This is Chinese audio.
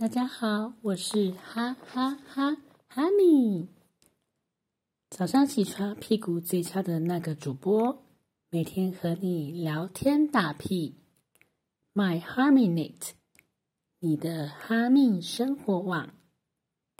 大家好，我是哈哈哈哈尼。早上起床屁股最翘的那个主播，每天和你聊天打屁。My Harminate，你的哈密生活网。